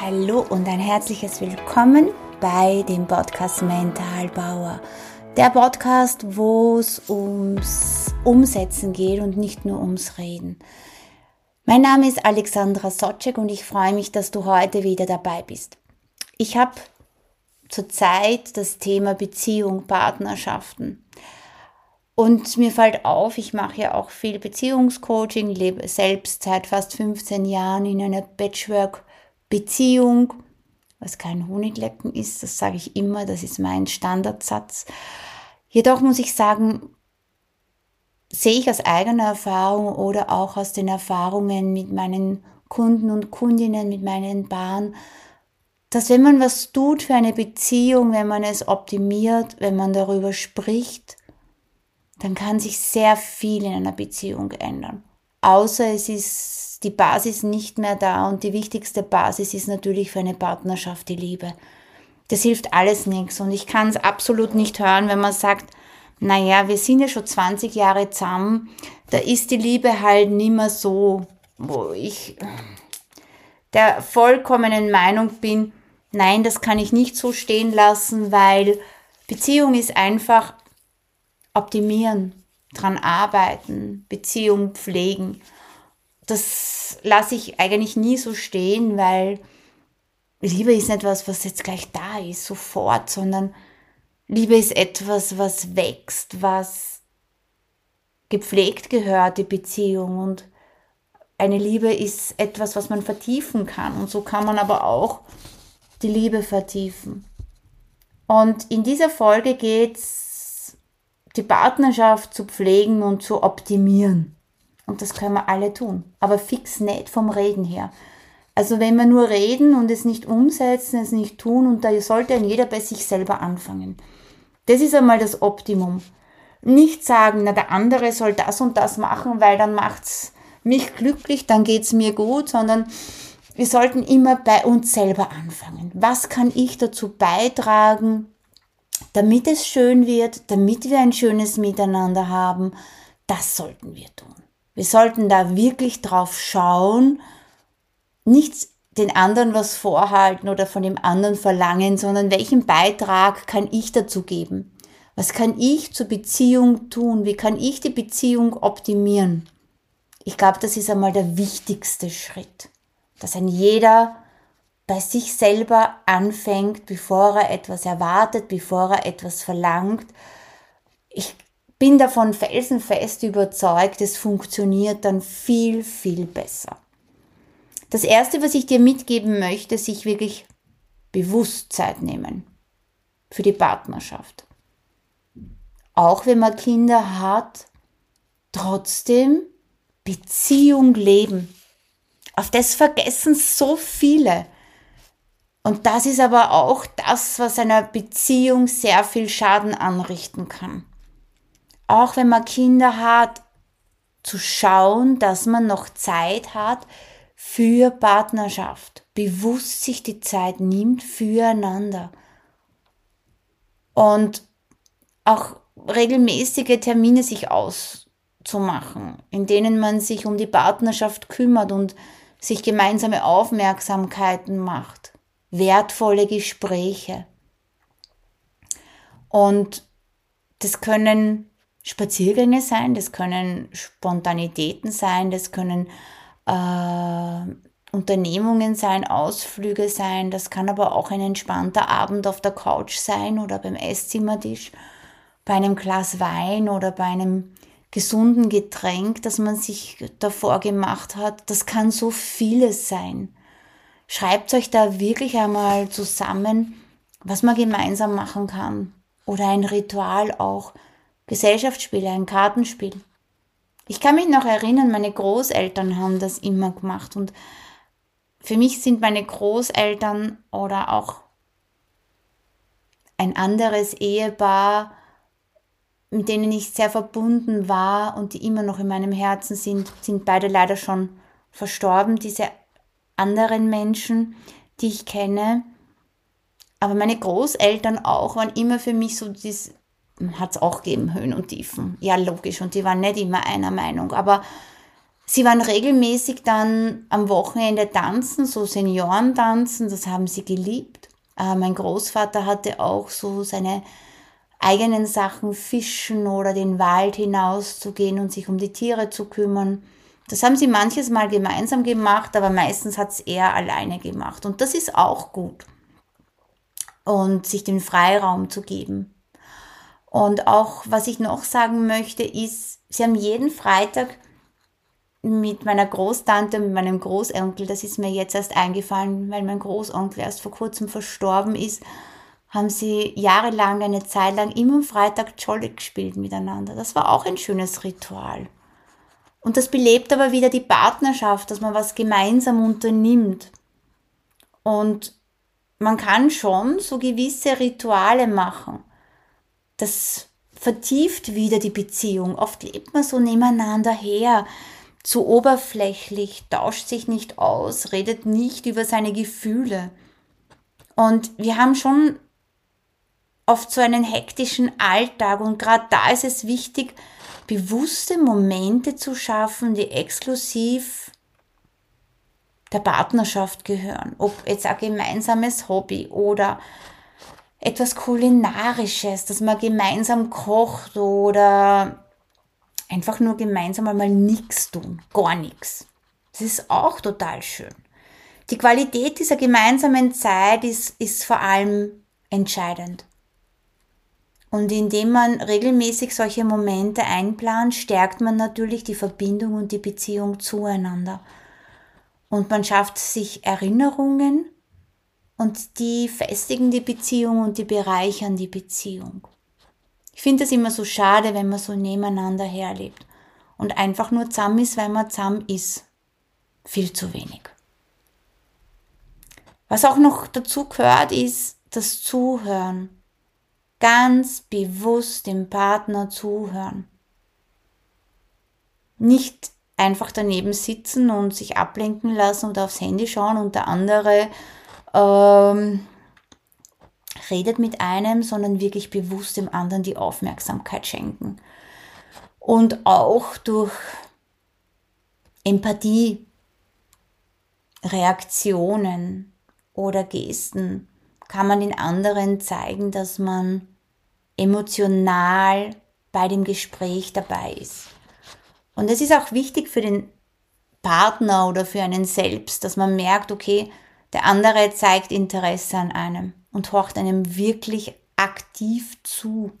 Hallo und ein herzliches Willkommen bei dem Podcast Mentalbauer. Der Podcast, wo es ums Umsetzen geht und nicht nur ums Reden. Mein Name ist Alexandra Socek und ich freue mich, dass du heute wieder dabei bist. Ich habe zurzeit das Thema Beziehung, Partnerschaften. Und mir fällt auf, ich mache ja auch viel Beziehungscoaching, lebe selbst seit fast 15 Jahren in einer Patchwork-Beziehung, was kein Honiglecken ist, das sage ich immer, das ist mein Standardsatz. Jedoch muss ich sagen, sehe ich aus eigener Erfahrung oder auch aus den Erfahrungen mit meinen Kunden und Kundinnen, mit meinen Bahnen, dass wenn man was tut für eine Beziehung, wenn man es optimiert, wenn man darüber spricht, dann kann sich sehr viel in einer Beziehung ändern. Außer es ist die Basis nicht mehr da und die wichtigste Basis ist natürlich für eine Partnerschaft die Liebe. Das hilft alles nichts und ich kann es absolut nicht hören, wenn man sagt, naja, wir sind ja schon 20 Jahre zusammen, da ist die Liebe halt nimmer so, wo ich der vollkommenen Meinung bin, nein, das kann ich nicht so stehen lassen, weil Beziehung ist einfach optimieren, dran arbeiten, Beziehung pflegen. Das lasse ich eigentlich nie so stehen, weil Liebe ist nicht etwas, was jetzt gleich da ist, sofort, sondern Liebe ist etwas, was wächst, was gepflegt gehört, die Beziehung. Und eine Liebe ist etwas, was man vertiefen kann. Und so kann man aber auch die Liebe vertiefen. Und in dieser Folge geht es, die Partnerschaft zu pflegen und zu optimieren. Und das können wir alle tun. Aber fix nicht vom Reden her. Also wenn wir nur reden und es nicht umsetzen, es nicht tun, und da sollte ein jeder bei sich selber anfangen. Das ist einmal das Optimum. Nicht sagen, na der andere soll das und das machen, weil dann macht's mich glücklich, dann geht's mir gut, sondern wir sollten immer bei uns selber anfangen. Was kann ich dazu beitragen, damit es schön wird, damit wir ein schönes Miteinander haben? Das sollten wir tun. Wir sollten da wirklich drauf schauen, nicht den anderen was vorhalten oder von dem anderen verlangen, sondern welchen Beitrag kann ich dazu geben? Was kann ich zur Beziehung tun? Wie kann ich die Beziehung optimieren? Ich glaube, das ist einmal der wichtigste Schritt dass ein jeder bei sich selber anfängt, bevor er etwas erwartet, bevor er etwas verlangt. Ich bin davon felsenfest überzeugt, es funktioniert dann viel, viel besser. Das Erste, was ich dir mitgeben möchte, sich wirklich bewusst Zeit nehmen für die Partnerschaft. Auch wenn man Kinder hat, trotzdem Beziehung leben. Auf das vergessen so viele. Und das ist aber auch das, was einer Beziehung sehr viel Schaden anrichten kann. Auch wenn man Kinder hat, zu schauen, dass man noch Zeit hat für Partnerschaft, bewusst sich die Zeit nimmt füreinander. Und auch regelmäßige Termine sich auszumachen, in denen man sich um die Partnerschaft kümmert und sich gemeinsame Aufmerksamkeiten macht, wertvolle Gespräche. Und das können Spaziergänge sein, das können Spontanitäten sein, das können äh, Unternehmungen sein, Ausflüge sein, das kann aber auch ein entspannter Abend auf der Couch sein oder beim Esszimmertisch, bei einem Glas Wein oder bei einem gesunden Getränk, das man sich davor gemacht hat. Das kann so vieles sein. Schreibt euch da wirklich einmal zusammen, was man gemeinsam machen kann. Oder ein Ritual auch. Gesellschaftsspiele, ein Kartenspiel. Ich kann mich noch erinnern, meine Großeltern haben das immer gemacht und für mich sind meine Großeltern oder auch ein anderes Ehepaar mit denen ich sehr verbunden war und die immer noch in meinem Herzen sind, sind beide leider schon verstorben, diese anderen Menschen, die ich kenne. Aber meine Großeltern auch waren immer für mich so, das hat es auch gegeben, Höhen und Tiefen. Ja, logisch, und die waren nicht immer einer Meinung. Aber Sie waren regelmäßig dann am Wochenende tanzen, so Seniorentanzen, das haben sie geliebt. Äh, mein Großvater hatte auch so seine eigenen Sachen, Fischen oder den Wald hinauszugehen und sich um die Tiere zu kümmern. Das haben sie manches Mal gemeinsam gemacht, aber meistens hat es er alleine gemacht. Und das ist auch gut. Und sich den Freiraum zu geben. Und auch, was ich noch sagen möchte, ist, sie haben jeden Freitag mit meiner Großtante, mit meinem Großonkel, das ist mir jetzt erst eingefallen, weil mein Großonkel erst vor kurzem verstorben ist, haben sie jahrelang, eine Zeit lang immer am Freitag Jolly gespielt miteinander. Das war auch ein schönes Ritual. Und das belebt aber wieder die Partnerschaft, dass man was gemeinsam unternimmt. Und man kann schon so gewisse Rituale machen. Das vertieft wieder die Beziehung. Oft lebt man so nebeneinander her zu oberflächlich, tauscht sich nicht aus, redet nicht über seine Gefühle. Und wir haben schon oft so einen hektischen Alltag und gerade da ist es wichtig, bewusste Momente zu schaffen, die exklusiv der Partnerschaft gehören. Ob jetzt ein gemeinsames Hobby oder etwas Kulinarisches, dass man gemeinsam kocht oder Einfach nur gemeinsam einmal nichts tun, gar nichts. Das ist auch total schön. Die Qualität dieser gemeinsamen Zeit ist, ist vor allem entscheidend. Und indem man regelmäßig solche Momente einplant, stärkt man natürlich die Verbindung und die Beziehung zueinander. Und man schafft sich Erinnerungen und die festigen die Beziehung und die bereichern die Beziehung. Ich finde es immer so schade, wenn man so nebeneinander herlebt und einfach nur zusammen ist, weil man zusammen ist. Viel zu wenig. Was auch noch dazu gehört, ist das Zuhören. Ganz bewusst dem Partner zuhören. Nicht einfach daneben sitzen und sich ablenken lassen oder aufs Handy schauen und der andere ähm, redet mit einem, sondern wirklich bewusst dem anderen die Aufmerksamkeit schenken. Und auch durch Empathie, Reaktionen oder Gesten kann man den anderen zeigen, dass man emotional bei dem Gespräch dabei ist. Und es ist auch wichtig für den Partner oder für einen selbst, dass man merkt, okay, der andere zeigt Interesse an einem und horcht einem wirklich aktiv zu.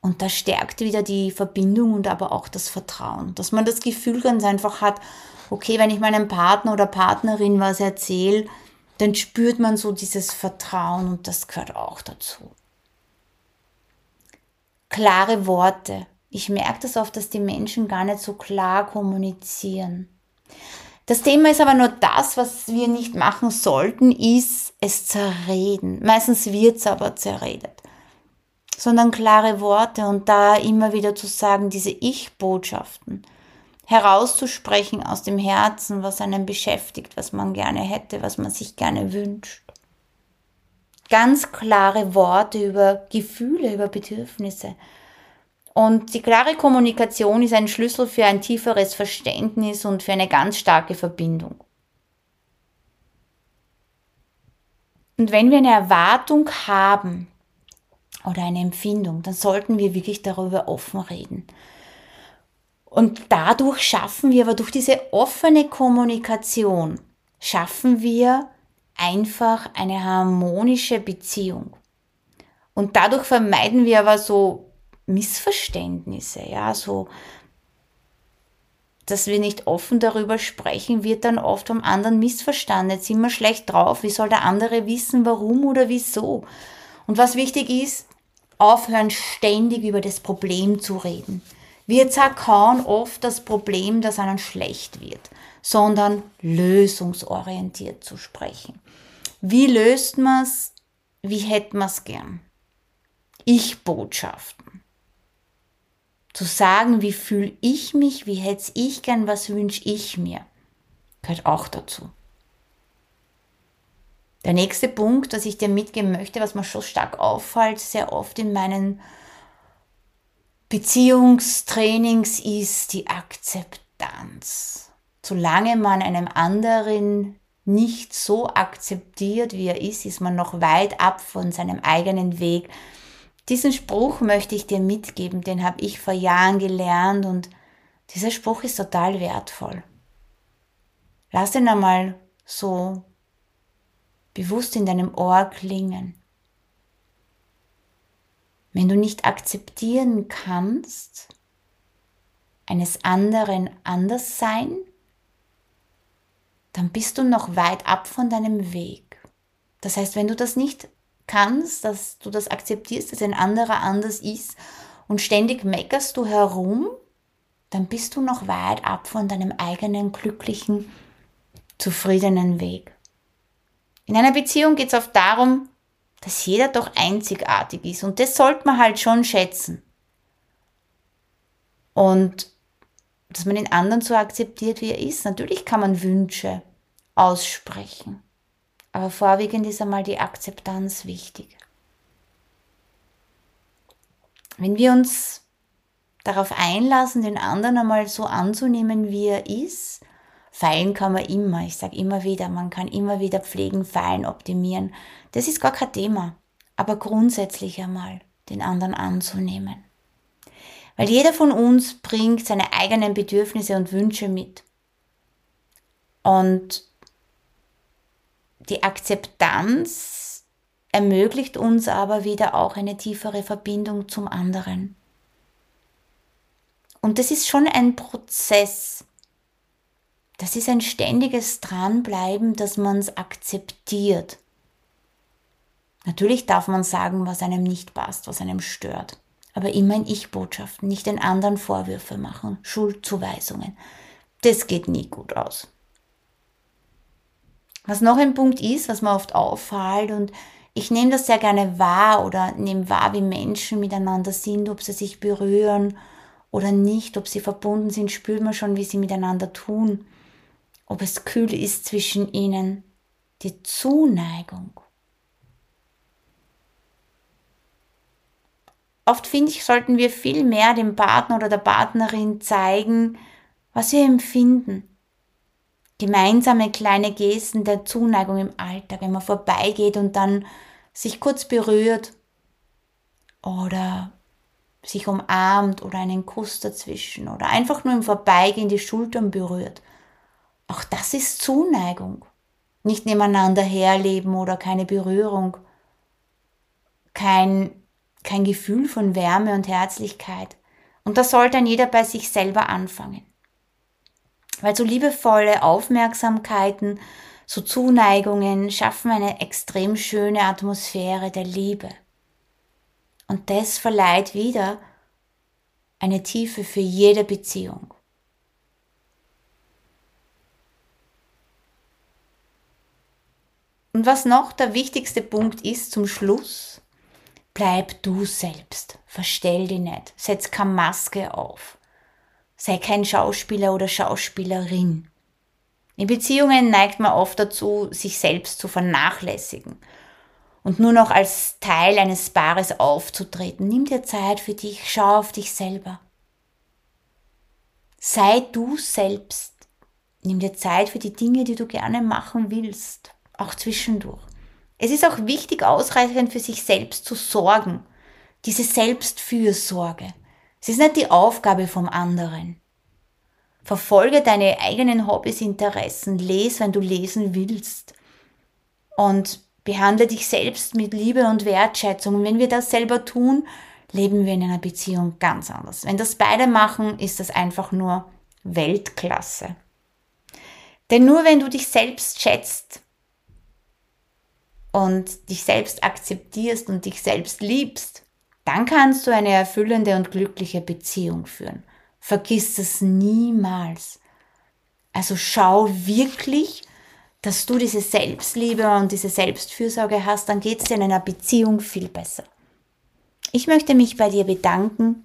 Und das stärkt wieder die Verbindung und aber auch das Vertrauen, dass man das Gefühl ganz einfach hat, okay, wenn ich meinem Partner oder Partnerin was erzähle, dann spürt man so dieses Vertrauen und das gehört auch dazu. Klare Worte. Ich merke das oft, dass die Menschen gar nicht so klar kommunizieren. Das Thema ist aber nur das, was wir nicht machen sollten, ist es zerreden. Meistens wird es aber zerredet. Sondern klare Worte und da immer wieder zu sagen, diese Ich-Botschaften herauszusprechen aus dem Herzen, was einen beschäftigt, was man gerne hätte, was man sich gerne wünscht. Ganz klare Worte über Gefühle, über Bedürfnisse und die klare Kommunikation ist ein Schlüssel für ein tieferes Verständnis und für eine ganz starke Verbindung. Und wenn wir eine Erwartung haben oder eine Empfindung, dann sollten wir wirklich darüber offen reden. Und dadurch schaffen wir, aber durch diese offene Kommunikation, schaffen wir einfach eine harmonische Beziehung. Und dadurch vermeiden wir aber so Missverständnisse, ja, so, dass wir nicht offen darüber sprechen, wird dann oft vom anderen missverstanden. Jetzt sind wir schlecht drauf. Wie soll der andere wissen, warum oder wieso? Und was wichtig ist, aufhören, ständig über das Problem zu reden. Wir zerkauen oft das Problem, dass einem schlecht wird, sondern lösungsorientiert zu sprechen. Wie löst man es? Wie hätte man es gern? Ich-Botschaften zu sagen, wie fühle ich mich, wie hätte ich gern, was wünsche ich mir, gehört auch dazu. Der nächste Punkt, das ich dir mitgeben möchte, was mir schon stark auffällt, sehr oft in meinen Beziehungstrainings, ist die. Akzeptanz. Solange man einem anderen nicht so akzeptiert, wie er ist, ist man noch weit ab von seinem eigenen Weg. Diesen Spruch möchte ich dir mitgeben, den habe ich vor Jahren gelernt und dieser Spruch ist total wertvoll. Lass ihn einmal so bewusst in deinem Ohr klingen. Wenn du nicht akzeptieren kannst, eines anderen anders sein, dann bist du noch weit ab von deinem Weg. Das heißt, wenn du das nicht kannst, dass du das akzeptierst, dass ein anderer anders ist und ständig meckerst du herum, dann bist du noch weit ab von deinem eigenen glücklichen, zufriedenen Weg. In einer Beziehung geht es oft darum, dass jeder doch einzigartig ist und das sollte man halt schon schätzen. Und dass man den anderen so akzeptiert, wie er ist. Natürlich kann man Wünsche aussprechen, aber vorwiegend ist einmal die Akzeptanz wichtig. Wenn wir uns darauf einlassen, den anderen einmal so anzunehmen, wie er ist, feilen kann man immer. Ich sage immer wieder, man kann immer wieder pflegen, feilen, optimieren. Das ist gar kein Thema. Aber grundsätzlich einmal den anderen anzunehmen. Weil jeder von uns bringt seine eigenen Bedürfnisse und Wünsche mit. Und die Akzeptanz ermöglicht uns aber wieder auch eine tiefere Verbindung zum anderen. Und das ist schon ein Prozess. Das ist ein ständiges Dranbleiben, dass man es akzeptiert. Natürlich darf man sagen, was einem nicht passt, was einem stört aber immer in Ich-Botschaften, nicht den anderen Vorwürfe machen, Schuldzuweisungen. Das geht nie gut aus. Was noch ein Punkt ist, was mir oft auffällt und ich nehme das sehr gerne wahr oder nehme wahr, wie Menschen miteinander sind, ob sie sich berühren oder nicht, ob sie verbunden sind, spürt man schon, wie sie miteinander tun, ob es kühl ist zwischen ihnen. Die Zuneigung Oft finde ich, sollten wir viel mehr dem Partner oder der Partnerin zeigen, was wir empfinden. Gemeinsame kleine Gesten der Zuneigung im Alltag, wenn man vorbeigeht und dann sich kurz berührt oder sich umarmt oder einen Kuss dazwischen oder einfach nur im Vorbeigehen die Schultern berührt. Auch das ist Zuneigung. Nicht nebeneinander herleben oder keine Berührung, kein kein Gefühl von Wärme und Herzlichkeit. Und das sollte dann jeder bei sich selber anfangen. Weil so liebevolle Aufmerksamkeiten, so Zuneigungen schaffen eine extrem schöne Atmosphäre der Liebe. Und das verleiht wieder eine Tiefe für jede Beziehung. Und was noch der wichtigste Punkt ist zum Schluss, Bleib du selbst. Verstell dich nicht. Setz keine Maske auf. Sei kein Schauspieler oder Schauspielerin. In Beziehungen neigt man oft dazu, sich selbst zu vernachlässigen und nur noch als Teil eines Paares aufzutreten. Nimm dir Zeit für dich, schau auf dich selber. Sei du selbst. Nimm dir Zeit für die Dinge, die du gerne machen willst, auch zwischendurch. Es ist auch wichtig, ausreichend für sich selbst zu sorgen. Diese Selbstfürsorge. Es ist nicht die Aufgabe vom anderen. Verfolge deine eigenen Hobbys, Interessen, les, wenn du lesen willst. Und behandle dich selbst mit Liebe und Wertschätzung. Und wenn wir das selber tun, leben wir in einer Beziehung ganz anders. Wenn das beide machen, ist das einfach nur Weltklasse. Denn nur wenn du dich selbst schätzt, und dich selbst akzeptierst und dich selbst liebst, dann kannst du eine erfüllende und glückliche Beziehung führen. Vergiss es niemals. Also schau wirklich, dass du diese Selbstliebe und diese Selbstfürsorge hast, dann geht es dir in einer Beziehung viel besser. Ich möchte mich bei dir bedanken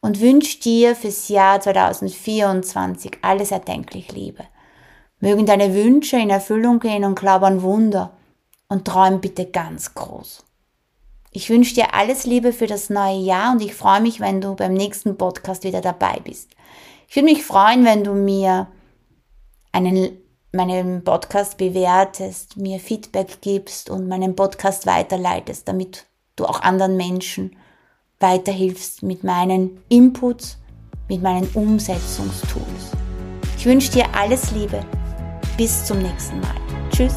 und wünsche dir fürs Jahr 2024 alles erdenklich Liebe. Mögen deine Wünsche in Erfüllung gehen und glaub an Wunder und träum bitte ganz groß. Ich wünsche dir alles Liebe für das neue Jahr und ich freue mich, wenn du beim nächsten Podcast wieder dabei bist. Ich würde mich freuen, wenn du mir einen, meinen Podcast bewertest, mir Feedback gibst und meinen Podcast weiterleitest, damit du auch anderen Menschen weiterhilfst mit meinen Inputs, mit meinen Umsetzungstools. Ich wünsche dir alles Liebe. Bis zum nächsten Mal. Tschüss.